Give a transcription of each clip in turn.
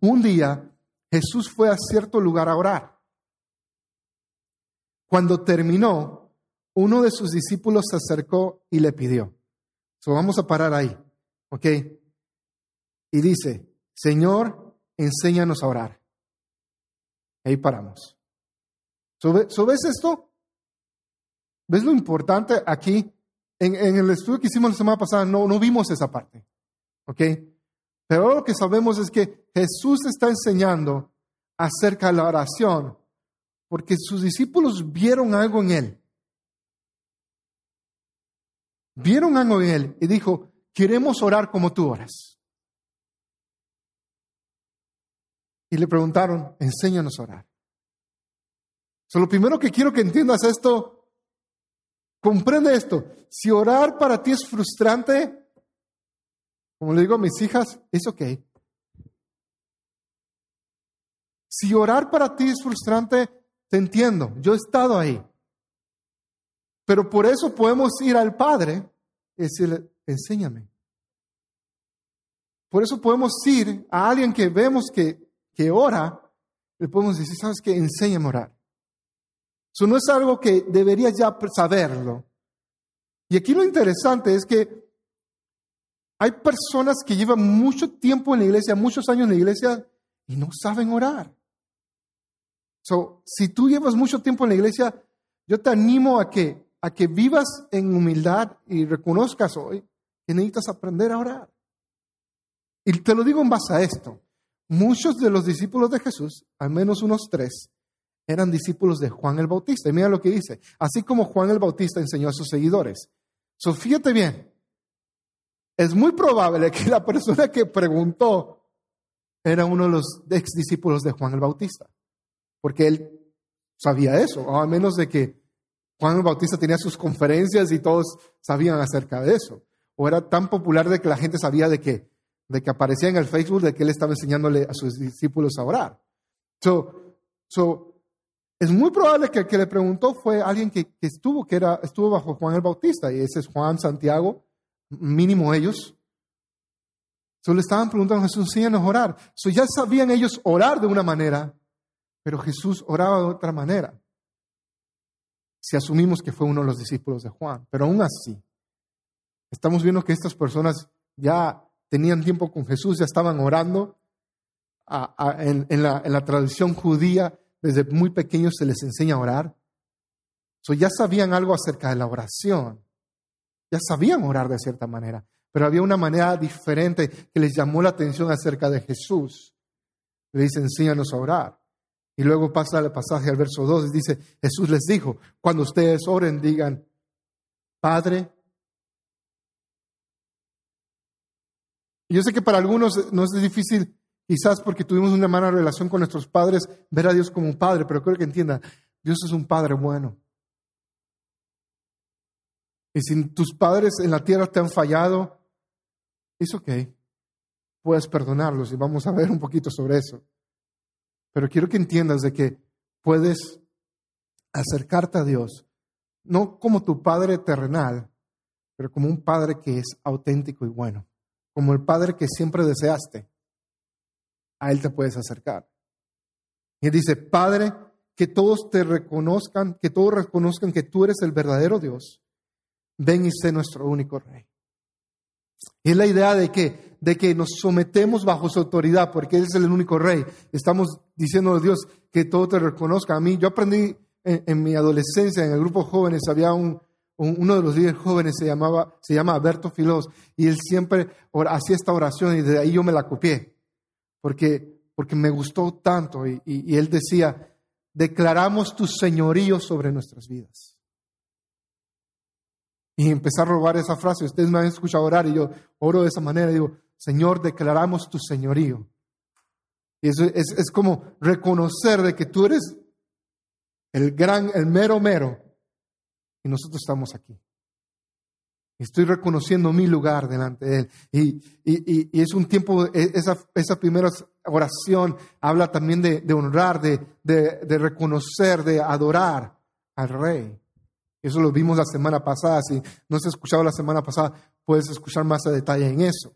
un día Jesús fue a cierto lugar a orar. Cuando terminó, uno de sus discípulos se acercó y le pidió. So, vamos a parar ahí, ¿ok? Y dice, Señor, enséñanos a orar. Ahí paramos. So, ¿Ves esto? ¿Ves lo importante aquí? En, el estudio que hicimos la semana pasada no, no vimos esa parte, ¿ok? Pero lo que sabemos es que Jesús está enseñando acerca de la oración porque sus discípulos vieron algo en él. Vieron algo en él y dijo, queremos orar como tú oras. Y le preguntaron, enséñanos a orar. So, lo primero que quiero que entiendas esto, comprende esto. Si orar para ti es frustrante, como le digo a mis hijas, es ok. Si orar para ti es frustrante, te entiendo, yo he estado ahí. Pero por eso podemos ir al Padre y decirle, enséñame. Por eso podemos ir a alguien que vemos que, que ora, le podemos decir, ¿sabes qué? Enséñame a orar. Eso no es algo que deberías ya saberlo. Y aquí lo interesante es que hay personas que llevan mucho tiempo en la iglesia, muchos años en la iglesia, y no saben orar. So, si tú llevas mucho tiempo en la iglesia, yo te animo a que, a que vivas en humildad y reconozcas hoy que necesitas aprender a orar. Y te lo digo en base a esto. Muchos de los discípulos de Jesús, al menos unos tres, eran discípulos de Juan el Bautista. Y mira lo que dice. Así como Juan el Bautista enseñó a sus seguidores. So, fíjate bien. Es muy probable que la persona que preguntó era uno de los ex discípulos de Juan el Bautista porque él sabía eso, o a menos de que Juan el Bautista tenía sus conferencias y todos sabían acerca de eso. O era tan popular de que la gente sabía de que, de que aparecía en el Facebook de que él estaba enseñándole a sus discípulos a orar. So, so, es muy probable que el que le preguntó fue alguien que, estuvo, que era, estuvo bajo Juan el Bautista, y ese es Juan, Santiago, mínimo ellos. Solo estaban preguntando a Jesús, enséñanos a orar. So, ya sabían ellos orar de una manera, pero Jesús oraba de otra manera. Si asumimos que fue uno de los discípulos de Juan, pero aún así, estamos viendo que estas personas ya tenían tiempo con Jesús, ya estaban orando. en, la, tradición judía, desde muy pequeños se les enseña a orar. So, ya sabían algo acerca de la oración. Ya sabían orar de cierta manera, pero había una manera diferente que les llamó la atención acerca de Jesús. Le dice, enséñanos a orar. Y luego pasa el pasaje al verso 2 y dice, Jesús les dijo, cuando ustedes oren, digan, Padre. yo sé que para algunos no es difícil, quizás porque tuvimos una mala relación con nuestros padres, ver a Dios como un padre, pero creo que entienda, Dios es un padre bueno. Y si tus padres en la tierra te han fallado, es ok. Puedes perdonarlos y vamos a ver un poquito sobre eso. Pero quiero que entiendas de que puedes acercarte a Dios, no como tu Padre terrenal, pero como un Padre que es auténtico y bueno, como el Padre que siempre deseaste. A Él te puedes acercar. Y dice, Padre, que todos te reconozcan, que todos reconozcan que tú eres el verdadero Dios. Ven y sé nuestro único Rey. Y es la idea de que, de que nos sometemos bajo su autoridad, porque Él es el único rey. Estamos diciendo a Dios que todo te reconozca. A mí, yo aprendí en, mi adolescencia, en el grupo jóvenes, había un, uno de los líderes jóvenes, se, llamaba, se llama Alberto Filós, y él siempre hacía esta oración y de ahí yo me la copié, porque, porque me gustó tanto. y, y él decía, declaramos tu señorío sobre nuestras vidas. Y empecé a robar esa frase. Ustedes me han escuchado orar y yo oro de esa manera. Digo, Señor, declaramos tu señorío. Y eso es, es como reconocer de que tú eres el gran, el mero mero. Y nosotros estamos aquí. Estoy reconociendo mi lugar delante de Él. Y, y, y es un tiempo, e, esa, esa primera oración habla también de, honrar, de, de reconocer, de adorar al Rey. Eso lo vimos la semana pasada. Si no has escuchado la semana pasada, puedes escuchar más a detalle en eso.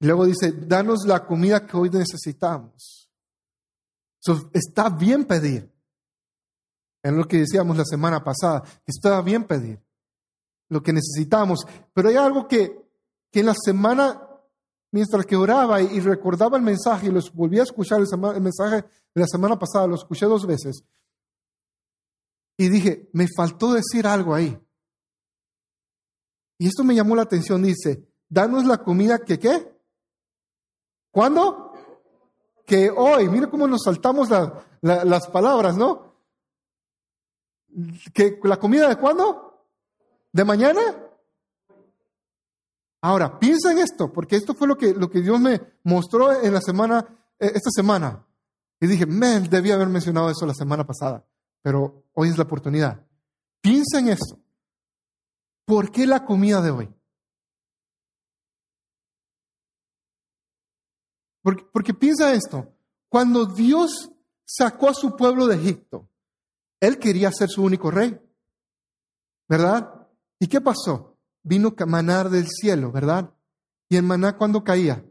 Luego dice, danos la comida que hoy necesitamos. está bien pedir. Es lo que decíamos la semana pasada, está bien pedir lo que necesitamos. Pero hay algo que, que en la semana, mientras que oraba y, recordaba el mensaje y los volví a escuchar el, mensaje de la semana pasada, lo escuché dos veces. Y dije, me faltó decir algo ahí. Y esto me llamó la atención. Dice, danos la comida que qué. ¿Cuándo? Que hoy. Mira cómo nos saltamos las palabras, ¿no? ¿Que ¿La comida de cuándo? ¿De mañana? Ahora, piensa en esto, porque esto fue lo que, lo que Dios me mostró en la semana, eh, esta semana. Y dije, me debía haber mencionado eso la semana pasada, pero hoy es la oportunidad. Piensa en esto. ¿Por qué la comida de hoy? Porque, piensa esto, cuando Dios sacó a su pueblo de Egipto, Él quería ser su único rey, ¿verdad? ¿Y qué pasó? Vino manar del cielo, ¿verdad? ¿Y el maná cuándo caía?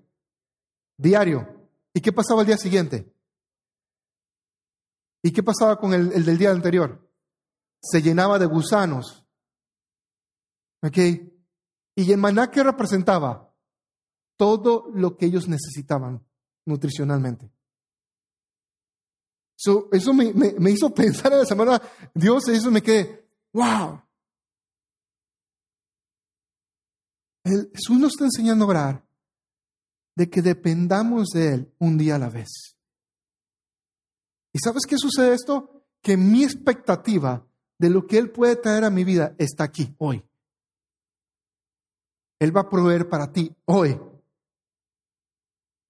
Diario. ¿Y qué pasaba el día siguiente? ¿Y qué pasaba con el, el del día anterior? Se llenaba de gusanos. ¿Ok? ¿Y el maná qué representaba? todo lo que ellos necesitaban nutricionalmente. eso me, hizo pensar en la semana, Dios, eso me quedé, wow. Jesús nos está enseñando a orar de que dependamos de Él un día a la vez. ¿Y sabes qué sucede esto? Que mi expectativa de lo que Él puede traer a mi vida está aquí, hoy. Él va a proveer para ti hoy.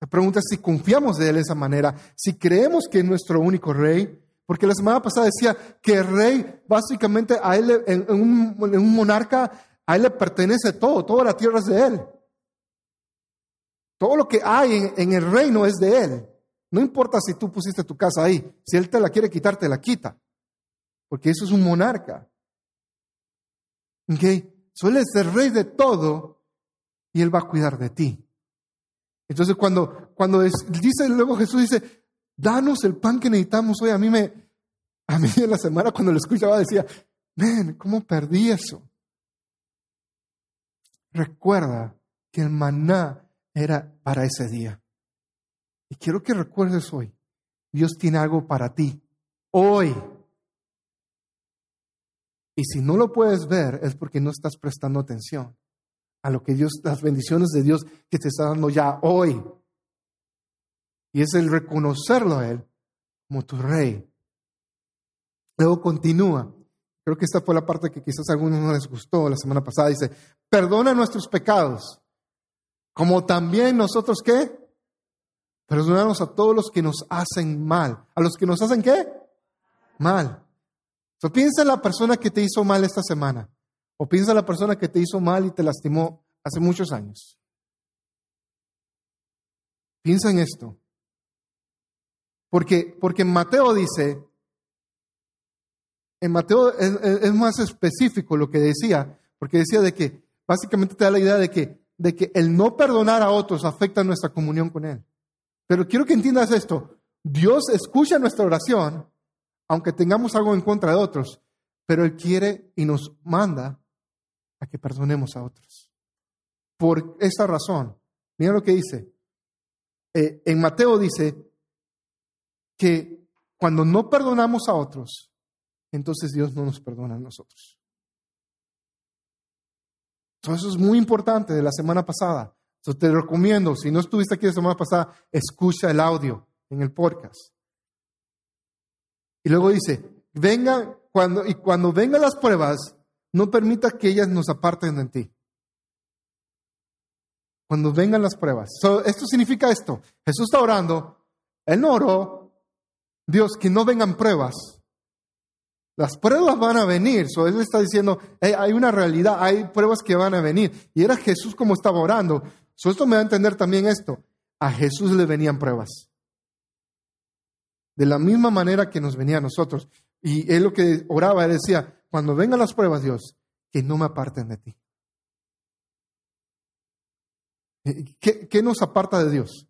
La pregunta es si confiamos de Él de esa manera, si creemos que es nuestro único rey, porque la semana pasada decía que el rey, básicamente, a él, en, un, monarca, a él le pertenece todo, toda la tierra es de él. Todo lo que hay en, en, el reino es de él. No importa si tú pusiste tu casa ahí, si él te la quiere quitar, te la quita. Porque eso es un monarca. ¿Ok? Suele ser rey de todo y él va a cuidar de ti. Entonces cuando, cuando dice, luego Jesús dice, danos el pan que necesitamos hoy, a mí me, a mí en la semana cuando lo escuchaba decía, ven, ¿cómo perdí eso? Recuerda que el maná era para ese día. Y quiero que recuerdes hoy, Dios tiene algo para ti, hoy. Y si no lo puedes ver es porque no estás prestando atención a lo que Dios, las bendiciones de Dios que te está dando ya hoy. Y es el reconocerlo a Él como tu rey. Luego continúa. Creo que esta fue la parte que quizás a algunos no les gustó la semana pasada. Dice, perdona nuestros pecados, como también nosotros qué? Perdonamos a todos los que nos hacen mal. ¿A los que nos hacen qué? Mal. So, piensa en la persona que te hizo mal esta semana. O piensa la persona que te hizo mal y te lastimó hace muchos años. Piensa en esto. Porque, porque en Mateo dice, en Mateo es, más específico lo que decía, porque decía de que básicamente te da la idea de que, de que el no perdonar a otros afecta nuestra comunión con Él. Pero quiero que entiendas esto. Dios escucha nuestra oración, aunque tengamos algo en contra de otros, pero Él quiere y nos manda a que perdonemos a otros. Por esta razón, mira lo que dice. Eh, en Mateo dice que cuando no perdonamos a otros, entonces Dios no nos perdona a nosotros. eso es muy importante de la semana pasada. Entonces te recomiendo, si no estuviste aquí la semana pasada, escucha el audio en el podcast. Y luego dice, venga, cuando, y cuando vengan las pruebas, no permita que ellas nos aparten de ti. Cuando vengan las pruebas. esto significa esto. Jesús está orando. Él no oró. Dios, que no vengan pruebas. Las pruebas van a venir. So, él está diciendo, hay una realidad, hay pruebas que van a venir. Y era Jesús como estaba orando. So, esto me va a entender también esto. A Jesús le venían pruebas. De la misma manera que nos venía a nosotros. Y él lo que oraba, decía, cuando vengan las pruebas, Dios, que no me aparten de ti. ¿Qué, qué nos aparta de Dios?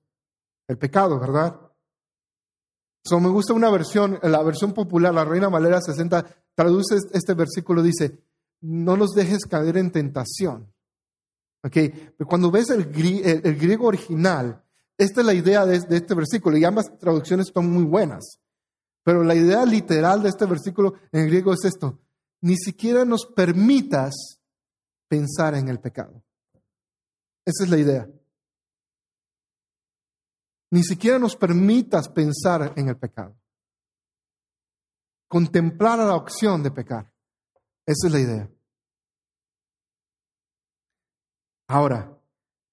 El pecado, ¿verdad? So, me gusta una versión, la versión popular, la Reina Valera 60, traduce este versículo, dice, no nos dejes caer en tentación. Okay. Cuando ves el, el, griego original, esta es la idea de, de, este versículo y ambas traducciones son muy buenas. Pero la idea literal de este versículo en griego es esto, ni siquiera nos permitas pensar en el pecado. Esa es la idea. Ni siquiera nos permitas pensar en el pecado. Contemplar la opción de pecar. Esa es la idea. Ahora,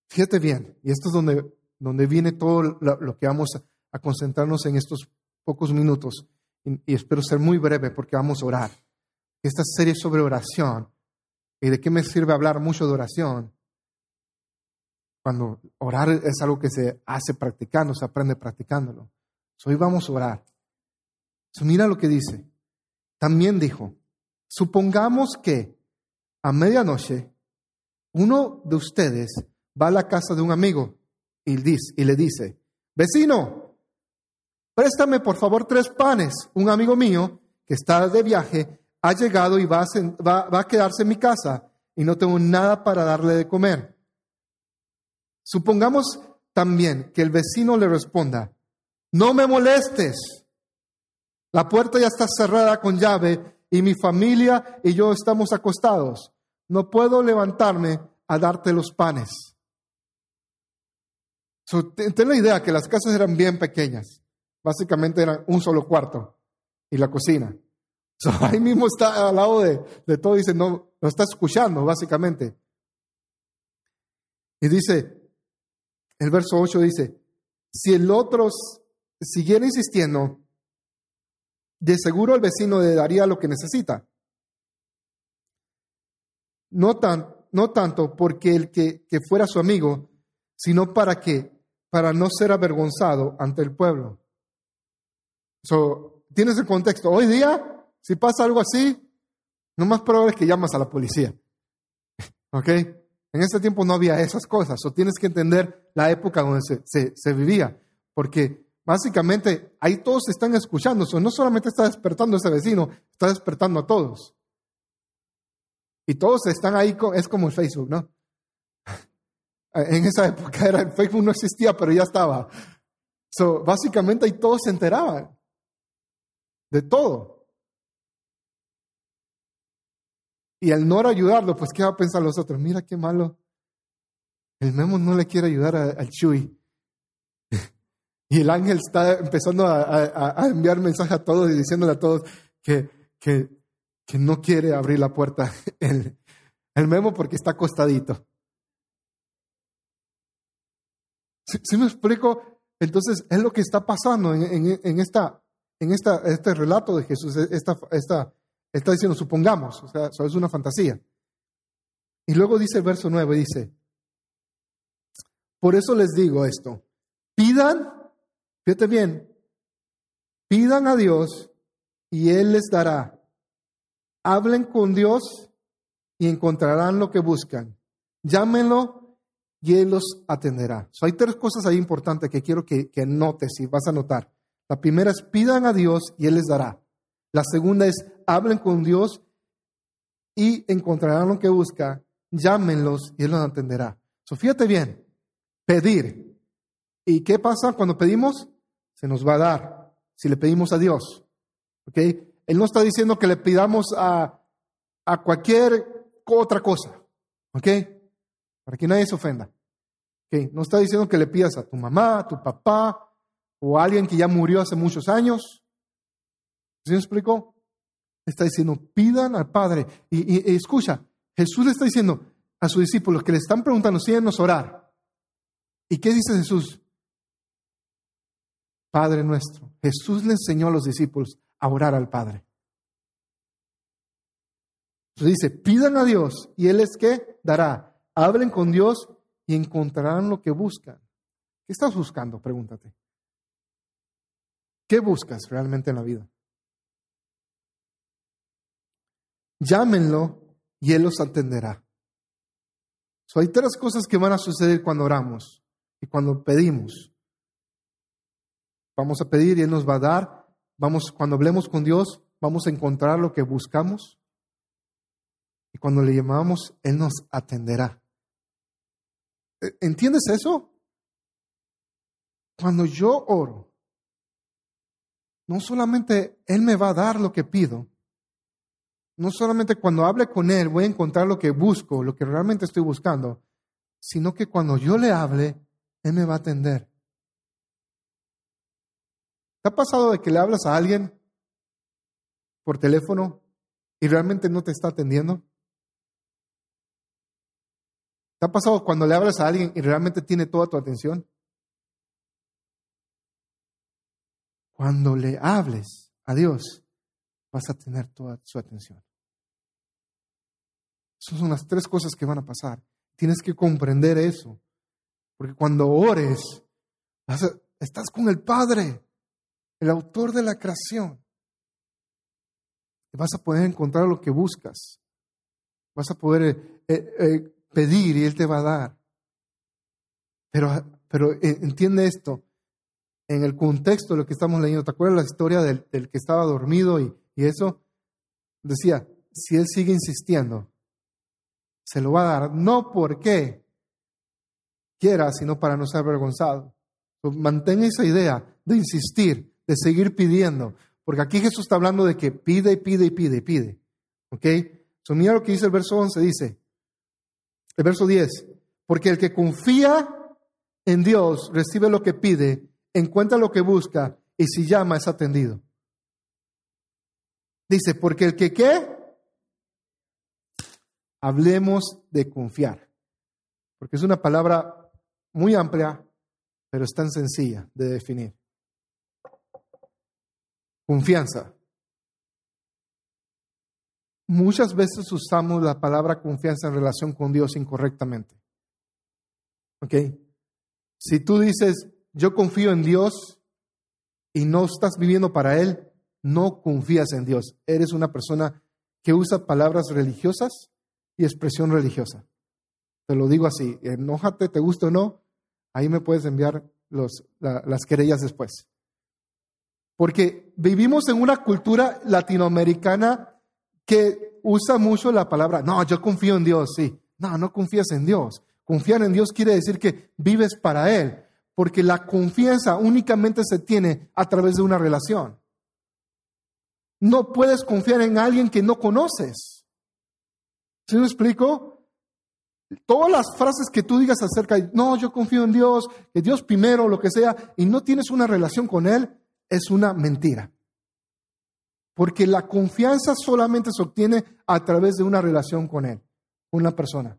fíjate bien, y esto es donde, donde viene todo lo, que vamos a, concentrarnos en estos pocos minutos, y, espero ser muy breve porque vamos a orar. Esta serie sobre oración, ¿y de qué me sirve hablar mucho de oración? Cuando orar es algo que se hace practicando, se aprende practicándolo. hoy vamos a orar. mira lo que dice. También dijo, supongamos que a medianoche uno de ustedes va a la casa de un amigo y, dice, y le dice, vecino, préstame por favor tres panes. Un amigo mío que está de viaje ha llegado y va va a quedarse en mi casa y no tengo nada para darle de comer. Supongamos también que el vecino le responda, no me molestes, la puerta ya está cerrada con llave y mi familia y yo estamos acostados, no puedo levantarme a darte los panes. ten la idea que las casas eran bien pequeñas, básicamente eran un solo cuarto y la cocina. ahí mismo está al lado de, de todo, dice, no, no está escuchando, básicamente. Y dice, el verso 8 dice, si el otro siguiera insistiendo, de seguro el vecino le daría lo que necesita. No, tan, no tanto porque el que, fuera su amigo, sino para que, para no ser avergonzado ante el pueblo. So, Tienes el contexto. Hoy día, si pasa algo así, no más probable es que llamas a la policía. ¿Ok? En ese tiempo no había esas cosas, o tienes que entender la época donde se, vivía, porque básicamente ahí todos están escuchando, no solamente está despertando ese vecino, está despertando a todos. Y todos están ahí, es como el Facebook, ¿no? En esa época era, el Facebook no existía, pero ya estaba. So, básicamente ahí todos se enteraban de todo. Y al no ayudarlo, pues ¿qué va a pensar los otros? Mira qué malo. El Memo no le quiere ayudar al Chuy. y el ángel está empezando a, enviar mensaje a todos y diciéndole a todos que, que, que no quiere abrir la puerta el, el Memo porque está acostadito. ¿Sí, me explico? Entonces, es lo que está pasando en, en, esta, en esta, este relato de Jesús, esta, esta está diciendo, supongamos, o sea, eso es una fantasía. Y luego dice el verso 9, dice, por eso les digo esto, pidan, fíjate bien, pidan a Dios y Él les dará. Hablen con Dios y encontrarán lo que buscan. Llámenlo y Él los atenderá. hay tres cosas ahí importantes que quiero que, que notes y vas a notar. La primera es pidan a Dios y Él les dará. La segunda es, hablen con Dios y encontrarán lo que busca, llámenlos y Él los atenderá. So, fíjate bien, pedir. ¿Y qué pasa cuando pedimos? Se nos va a dar, si le pedimos a Dios. ¿Ok? Él no está diciendo que le pidamos a, a cualquier otra cosa. ¿Ok? Para que nadie se ofenda. ¿Ok? No está diciendo que le pidas a tu mamá, a tu papá o a alguien que ya murió hace muchos años. ¿Sí me explicó? Está diciendo, pidan al Padre. Y, escucha, Jesús le está diciendo a sus discípulos que le están preguntando, síguenos orar. ¿Y qué dice Jesús? Padre nuestro. Jesús le enseñó a los discípulos a orar al Padre. Entonces dice, pidan a Dios y Él es que dará. Hablen con Dios y encontrarán lo que buscan. ¿Qué estás buscando? Pregúntate. ¿Qué buscas realmente en la vida? Llámenlo y Él los atenderá. hay tres cosas que van a suceder cuando oramos y cuando pedimos. Vamos a pedir y Él nos va a dar. Vamos, cuando hablemos con Dios, vamos a encontrar lo que buscamos. Y cuando le llamamos, Él nos atenderá. ¿E-, ¿Entiendes eso? Cuando yo oro, no solamente Él me va a dar lo que pido, no solamente cuando hable con Él voy a encontrar lo que busco, lo que realmente estoy buscando, sino que cuando yo le hable, Él me va a atender. ¿Te ha pasado de que le hablas a alguien por teléfono y realmente no te está atendiendo? ¿Te ha pasado cuando le hablas a alguien y realmente tiene toda tu atención? Cuando le hables a Dios, vas a tener toda su atención. Esas son las tres cosas que van a pasar. Tienes que comprender eso. Porque cuando ores, estás con el Padre, el autor de la creación. vas a poder encontrar lo que buscas. Vas a poder eh, eh, eh, pedir y Él te va a dar. Pero, pero entiende esto, en el contexto de lo que estamos leyendo, ¿te acuerdas la historia del, que estaba dormido y, y, eso? Decía, si él sigue insistiendo, se lo va a dar, no porque quiera, sino para no ser avergonzado. Mantén esa idea de insistir, de seguir pidiendo, porque aquí Jesús está hablando de que pide y pide y pide y pide. ¿Ok? So, mira lo que dice el verso 11, dice, el verso 10, porque el que confía en Dios recibe lo que pide encuentra lo que busca y si llama es atendido. Dice, porque el que qué, hablemos de confiar, porque es una palabra muy amplia, pero es tan sencilla de definir. Confianza. Muchas veces usamos la palabra confianza en relación con Dios incorrectamente. ¿Ok? Si tú dices, yo confío en Dios y no estás viviendo para Él, no confías en Dios. Eres una persona que usa palabras religiosas y expresión religiosa. Te lo digo así, enójate, te gusta o no, ahí me puedes enviar los, las querellas después. Porque vivimos en una cultura latinoamericana que usa mucho la palabra, no, yo confío en Dios, sí. No, no confías en Dios. Confiar en Dios quiere decir que vives para Él porque la confianza únicamente se tiene a través de una relación. No puedes confiar en alguien que no conoces. ¿Sí me explico? Todas las frases que tú digas acerca de, no, yo confío en Dios, que Dios primero, lo que sea, y no tienes una relación con Él, es una mentira. Porque la confianza solamente se obtiene a través de una relación con Él, una persona.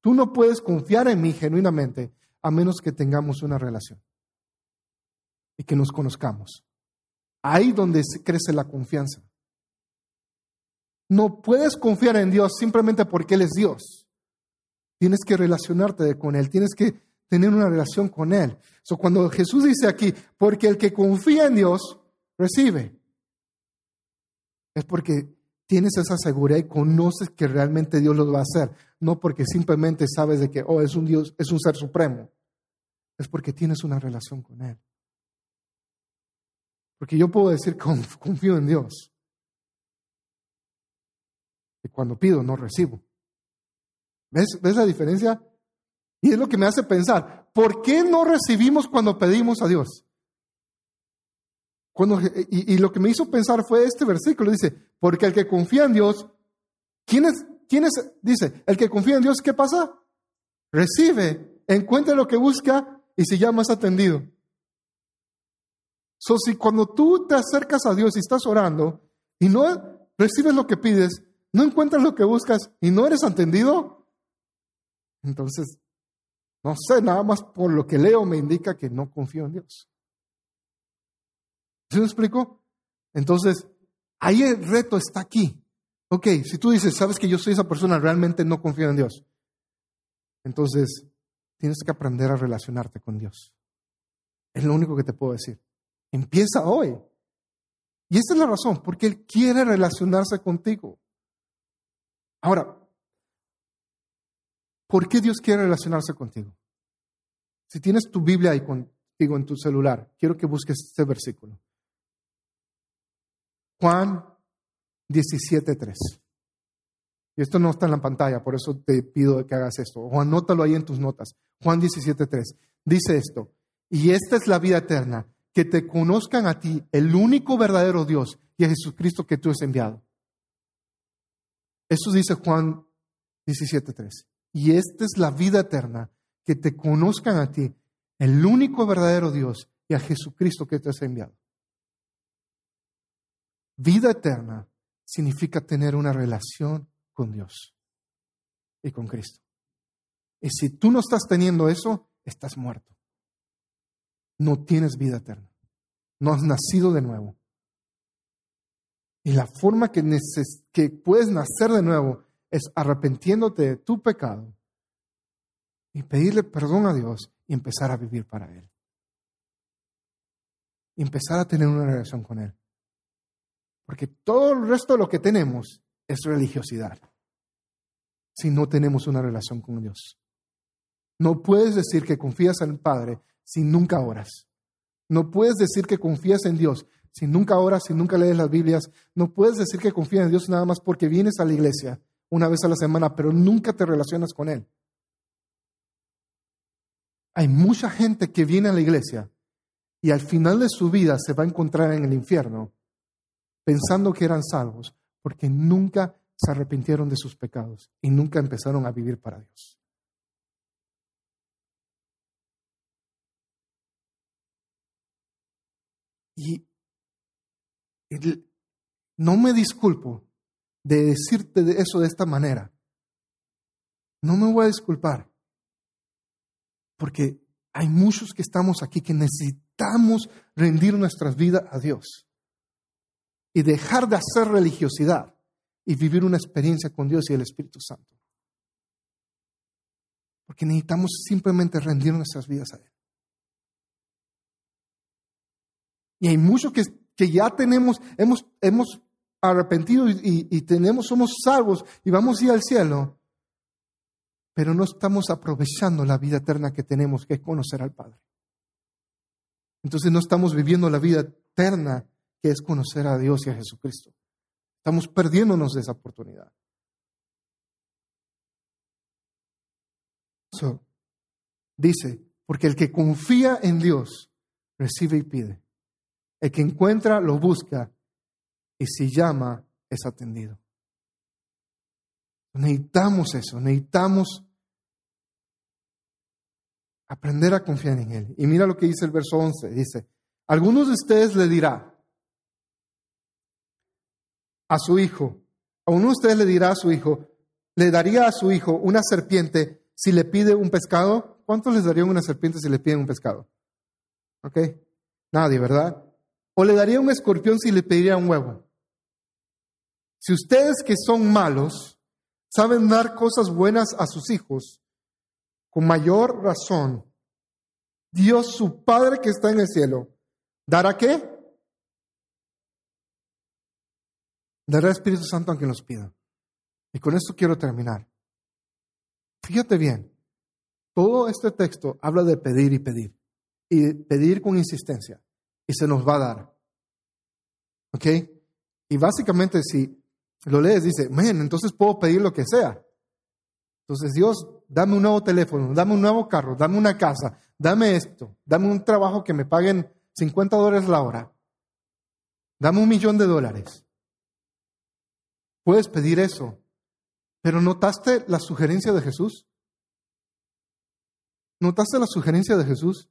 Tú no puedes confiar en mí genuinamente a menos que tengamos una relación y que nos conozcamos. Ahí donde crece la confianza. No puedes confiar en Dios simplemente porque Él es Dios. Tienes que relacionarte con Él, tienes que tener una relación con Él. So, cuando Jesús dice aquí, porque el que confía en Dios, recibe. Es porque tienes esa seguridad y conoces que realmente Dios lo va a hacer, no porque simplemente sabes de que, oh, es un Dios, es un ser supremo. Es porque tienes una relación con Él. Porque yo puedo decir, confío en Dios. Y cuando pido, no recibo. ¿Ves, ¿Ves la diferencia? Y es lo que me hace pensar, ¿por qué no recibimos cuando pedimos a Dios? y, lo que me hizo pensar fue este versículo, dice, porque el que confía en Dios, ¿quién es? ¿Quién es? Dice, el que confía en Dios, ¿qué pasa? Recibe, encuentra lo que busca y si llamas atendido. So, si cuando tú te acercas a Dios y estás orando y no recibes lo que pides, no encuentras lo que buscas y no eres atendido, entonces, no sé, nada más por lo que leo me indica que no confío en Dios. ¿Sí me explico? Entonces, ahí el reto está aquí. Ok, si tú dices, sabes que yo soy esa persona, realmente no confío en Dios. Entonces, tienes que aprender a relacionarte con Dios. Es lo único que te puedo decir. Empieza hoy. Y esa es la razón, porque Él quiere relacionarse contigo. Ahora, ¿Por qué Dios quiere relacionarse contigo? Si tienes tu Biblia ahí contigo en tu celular, quiero que busques este versículo. Juan 17.3. Y esto no está en la pantalla, por eso te pido que hagas esto. O anótalo ahí en tus notas. Juan 17.3. Dice esto. Y esta es la vida eterna, que te conozcan a ti, el único verdadero Dios, y a Jesucristo que tú has enviado. Eso dice Juan 17.3. Y esta es la vida eterna, que te conozcan a ti, el único verdadero Dios, y a Jesucristo que te has enviado. Vida eterna significa tener una relación con Dios y con Cristo. Y si tú no estás teniendo eso, estás muerto. No tienes vida eterna. No has nacido de nuevo. Y la forma que, que puedes nacer de nuevo es arrepentiéndote de tu pecado y pedirle perdón a Dios y empezar a vivir para Él. Empezar a tener una relación con Él. Porque todo el resto de lo que tenemos es religiosidad. Si no tenemos una relación con Dios. No puedes decir que confías en el Padre si nunca oras. No puedes decir que confías en Dios si nunca oras, si nunca lees las Biblias. No puedes decir que confías en Dios nada más porque vienes a la iglesia una vez a la semana, pero nunca te relacionas con Él. Hay mucha gente que viene a la iglesia y al final de su vida se va a encontrar en el infierno pensando que eran salvos porque nunca se arrepintieron de sus pecados y nunca empezaron a vivir para Dios. Y no me disculpo de decirte eso de esta manera. No me voy a disculpar. Porque hay muchos que estamos aquí que necesitamos rendir nuestras vidas a Dios y dejar de hacer religiosidad y vivir una experiencia con Dios y el Espíritu Santo. Porque necesitamos simplemente rendir nuestras vidas a Él. Y hay muchos que, que ya tenemos, hemos, hemos arrepentido y, tenemos, somos salvos y vamos a ir al cielo, pero no estamos aprovechando la vida eterna que tenemos, que es conocer al Padre. Entonces no estamos viviendo la vida eterna que es conocer a Dios y a Jesucristo. Estamos perdiéndonos de esa oportunidad. dice, porque el que confía en Dios recibe y pide. El que encuentra lo busca y si llama es atendido. Necesitamos eso, necesitamos aprender a confiar en Él. Y mira lo que dice el verso 11, dice, algunos de ustedes le dirá a su hijo, a uno de ustedes le dirá a su hijo, le daría a su hijo una serpiente si le pide un pescado. ¿Cuántos les darían una serpiente si le piden un pescado? ¿Ok? Nadie, ¿verdad? ¿O le daría un escorpión si le pediría un huevo? Si ustedes que son malos saben dar cosas buenas a sus hijos, con mayor razón, Dios su Padre que está en el cielo, ¿dará qué? Dará Espíritu Santo a quien los pida. Y con esto quiero terminar. Fíjate bien, todo este texto habla de pedir y pedir, y pedir con insistencia, y se nos va a dar. ¿Ok? Y básicamente si lo lees, dice, men, entonces puedo pedir lo que sea. Entonces, Dios, dame un nuevo teléfono, dame un nuevo carro, dame una casa, dame esto, dame un trabajo que me paguen 50 dólares la hora, dame un millón de dólares. Puedes pedir eso, pero ¿notaste la sugerencia de Jesús? ¿Notaste la sugerencia de Jesús?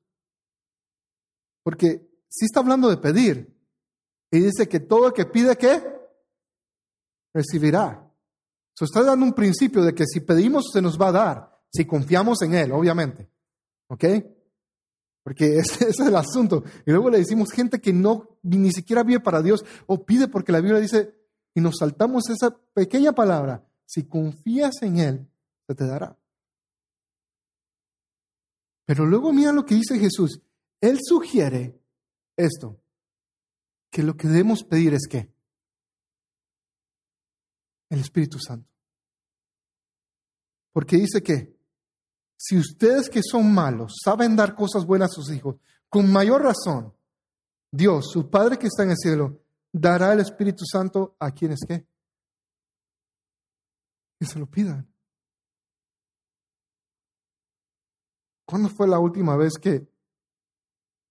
Porque si está hablando de pedir y dice que todo el que pide, ¿qué? Recibirá. Se está dando un principio de que si pedimos se nos va a dar, si confiamos en Él, obviamente. ¿Ok? Porque ese, es el asunto. Y luego le decimos gente que no ni siquiera vive para Dios o pide porque la Biblia dice, y nos saltamos esa pequeña palabra, si confías en Él, se te dará. Pero luego mira lo que dice Jesús. Él sugiere esto, que lo que debemos pedir es que el Espíritu Santo. Porque dice que si ustedes que son malos saben dar cosas buenas a sus hijos, con mayor razón, Dios, su Padre que está en el cielo, dará el Espíritu Santo a quienes que, que se lo pidan. ¿Cuándo fue la última vez que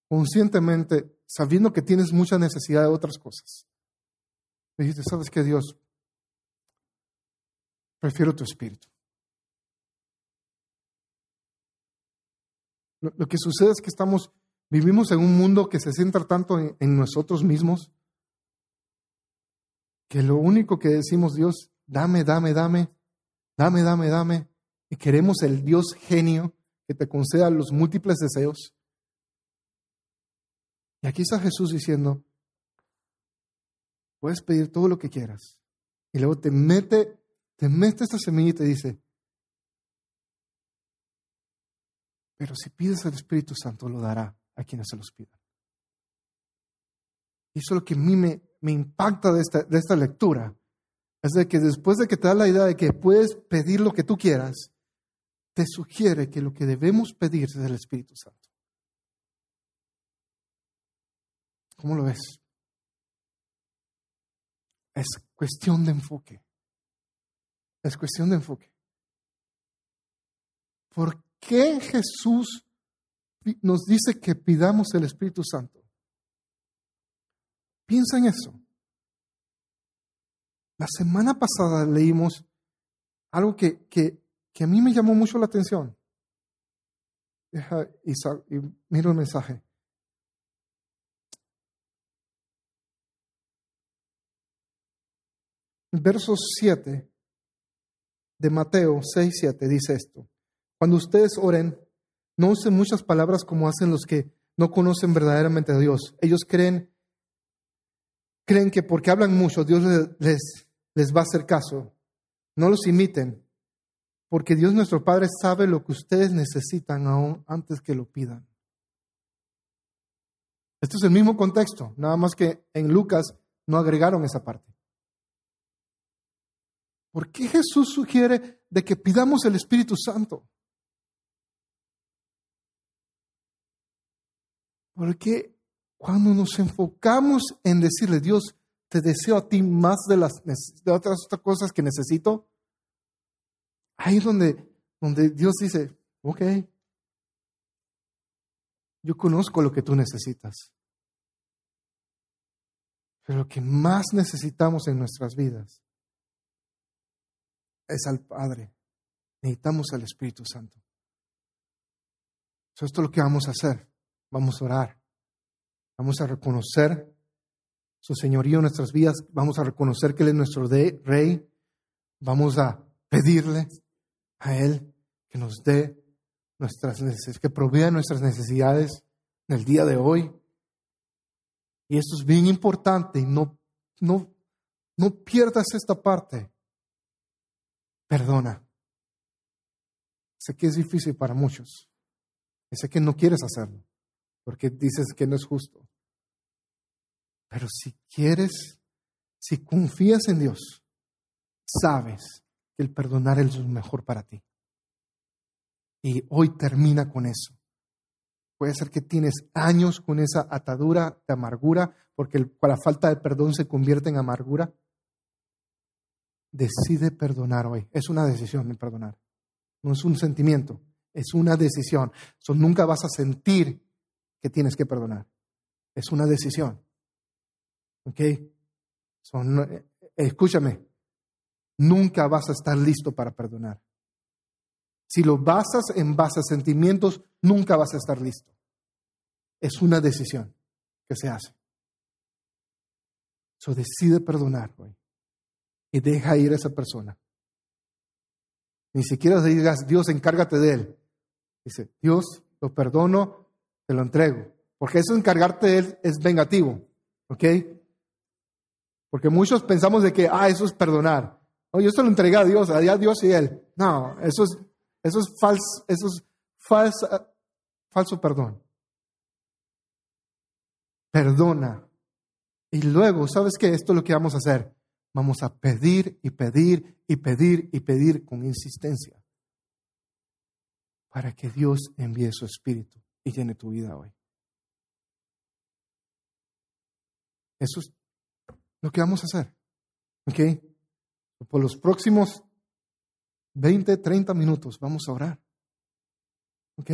conscientemente, sabiendo que tienes mucha necesidad de otras cosas, dijiste, sabes que Dios, prefiero tu espíritu? Lo, que sucede es que estamos, vivimos en un mundo que se centra tanto en, nosotros mismos, que lo único que decimos, Dios, dame, dame, dame, dame, dame, dame, y queremos el Dios genio que te conceda los múltiples deseos. Y aquí está Jesús diciendo, puedes pedir todo lo que quieras. Y luego te mete, te mete esta semilla y te dice, Pero si pides al Espíritu Santo, lo dará a quienes se los pidan. Y eso es lo que a mí me, me impacta de esta, de esta lectura. Es de que después de que te da la idea de que puedes pedir lo que tú quieras, te sugiere que lo que debemos pedir es el Espíritu Santo. ¿Cómo lo ves? Es cuestión de enfoque. Es cuestión de enfoque. ¿Por qué Jesús nos dice que pidamos el Espíritu Santo? Piensa en eso. La semana pasada leímos algo que, que, a mí me llamó mucho la atención. Deja y miro el mensaje. Verso 7 de Mateo 6, 7 dice esto. Cuando ustedes oren, no usen muchas palabras como hacen los que no conocen verdaderamente a Dios. Ellos creen, creen que porque hablan mucho, Dios les, les va a hacer caso. No los imiten, porque Dios nuestro Padre sabe lo que ustedes necesitan aún antes que lo pidan. Este es el mismo contexto, nada más que en Lucas no agregaron esa parte. ¿Por qué Jesús sugiere de que pidamos el Espíritu Santo? Porque cuando nos enfocamos en decirle, Dios, te deseo a ti más de las de otras, cosas que necesito, ahí es donde, donde Dios dice, ok, yo conozco lo que tú necesitas. Pero lo que más necesitamos en nuestras vidas es al Padre. Necesitamos al Espíritu Santo. esto es lo que vamos a hacer. Vamos a orar. Vamos a reconocer su señorío en nuestras vidas. Vamos a reconocer que Él es nuestro rey. Vamos a pedirle a Él que nos dé nuestras necesidades, que provea nuestras necesidades en el día de hoy. Y esto es bien importante no, no, no pierdas esta parte. Perdona. Sé que es difícil para muchos. Sé que no quieres hacerlo porque dices que no es justo. Pero si quieres, si confías en Dios, sabes que el perdonar es lo mejor para ti. Y hoy termina con eso. Puede ser que tienes años con esa atadura de amargura, porque la falta de perdón se convierte en amargura. Decide perdonar hoy. Es una decisión de perdonar. No es un sentimiento, es una decisión. So, nunca vas a sentir que tienes que perdonar. Es una decisión. ¿Ok? Son, eh, escúchame, nunca vas a estar listo para perdonar. Si lo basas en base a sentimientos, nunca vas a estar listo. Es una decisión que se hace. So decide perdonar hoy y deja ir a esa persona. Ni siquiera digas, Dios, encárgate de él. Dice, Dios, lo perdono, te lo entrego. Porque eso encargarte de él es vengativo. ¿Ok? Porque muchos pensamos de que, ah, eso es perdonar. No, yo se lo entregué a Dios, a Dios y él. No, eso es, eso es falso, eso es falso perdón. Perdona. Y luego, ¿sabes qué? Esto es lo que vamos a hacer. Vamos a pedir y pedir y pedir y pedir con insistencia. para que Dios envíe su espíritu y llene tu vida hoy. Eso es lo que vamos a hacer. ¿Ok? Por los próximos 20, 30 minutos vamos a orar. ¿Ok?